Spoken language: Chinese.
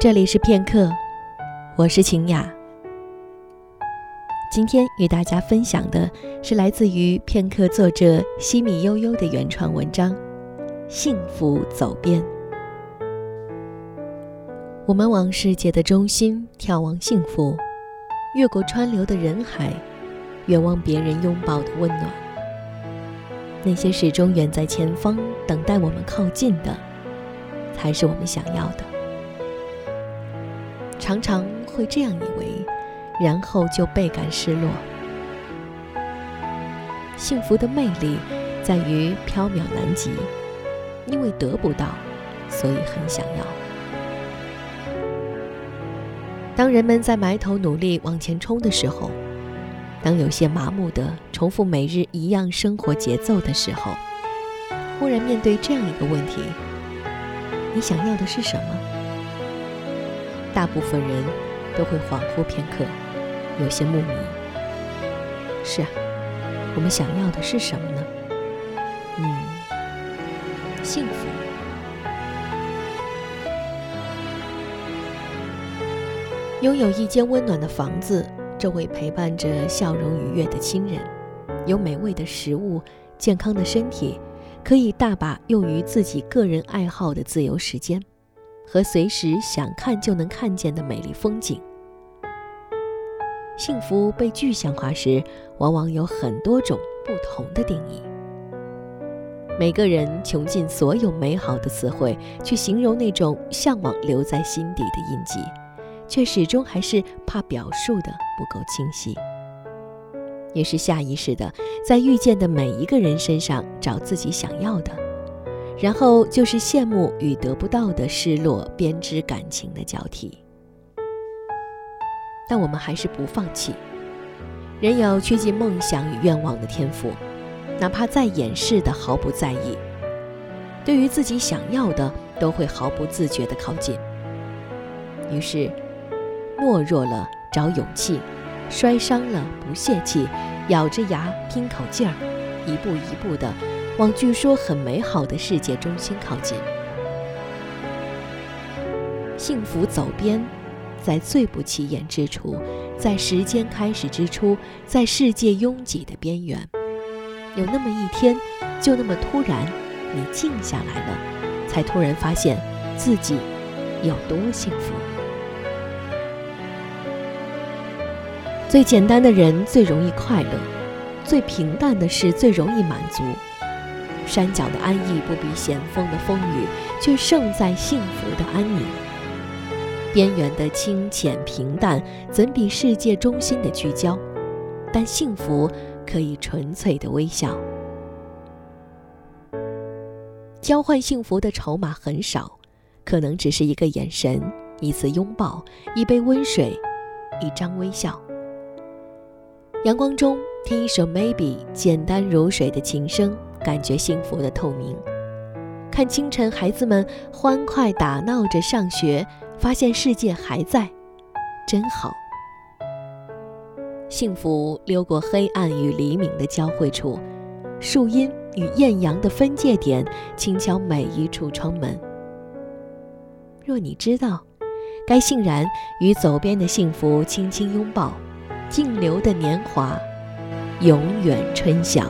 这里是片刻，我是晴雅。今天与大家分享的是来自于片刻作者西米悠悠的原创文章《幸福走遍》。我们往世界的中心眺望幸福，越过川流的人海，远望别人拥抱的温暖。那些始终远在前方等待我们靠近的，才是我们想要的。常常会这样以为，然后就倍感失落。幸福的魅力在于缥缈难及，因为得不到，所以很想要。当人们在埋头努力往前冲的时候，当有些麻木的重复每日一样生活节奏的时候，忽然面对这样一个问题：你想要的是什么？大部分人都会恍惚片刻，有些木迷。是啊，我们想要的是什么呢？嗯，幸福。拥有一间温暖的房子，周围陪伴着笑容愉悦的亲人，有美味的食物，健康的身体，可以大把用于自己个人爱好的自由时间。和随时想看就能看见的美丽风景。幸福被具象化时，往往有很多种不同的定义。每个人穷尽所有美好的词汇去形容那种向往留在心底的印记，却始终还是怕表述的不够清晰。也是下意识的，在遇见的每一个人身上找自己想要的。然后就是羡慕与得不到的失落，编织感情的交替。但我们还是不放弃。人有趋近梦想与愿望的天赋，哪怕再掩饰的毫不在意，对于自己想要的，都会毫不自觉的靠近。于是，懦弱了找勇气，摔伤了不泄气，咬着牙拼口劲儿，一步一步的。往据说很美好的世界中心靠近，幸福走边，在最不起眼之处，在时间开始之初，在世界拥挤的边缘。有那么一天，就那么突然，你静下来了，才突然发现自己有多幸福。最简单的人最容易快乐，最平淡的事最容易满足。山脚的安逸不比险峰的风雨，却胜在幸福的安宁。边缘的清浅平淡，怎比世界中心的聚焦？但幸福可以纯粹的微笑。交换幸福的筹码很少，可能只是一个眼神、一次拥抱、一杯温水、一张微笑。阳光中听一首 Maybe，简单如水的琴声。感觉幸福的透明，看清晨孩子们欢快打闹着上学，发现世界还在，真好。幸福溜过黑暗与黎明的交汇处，树荫与艳阳的分界点，轻敲每一处窗门。若你知道，该欣然与走边的幸福轻轻拥抱，静流的年华，永远春晓。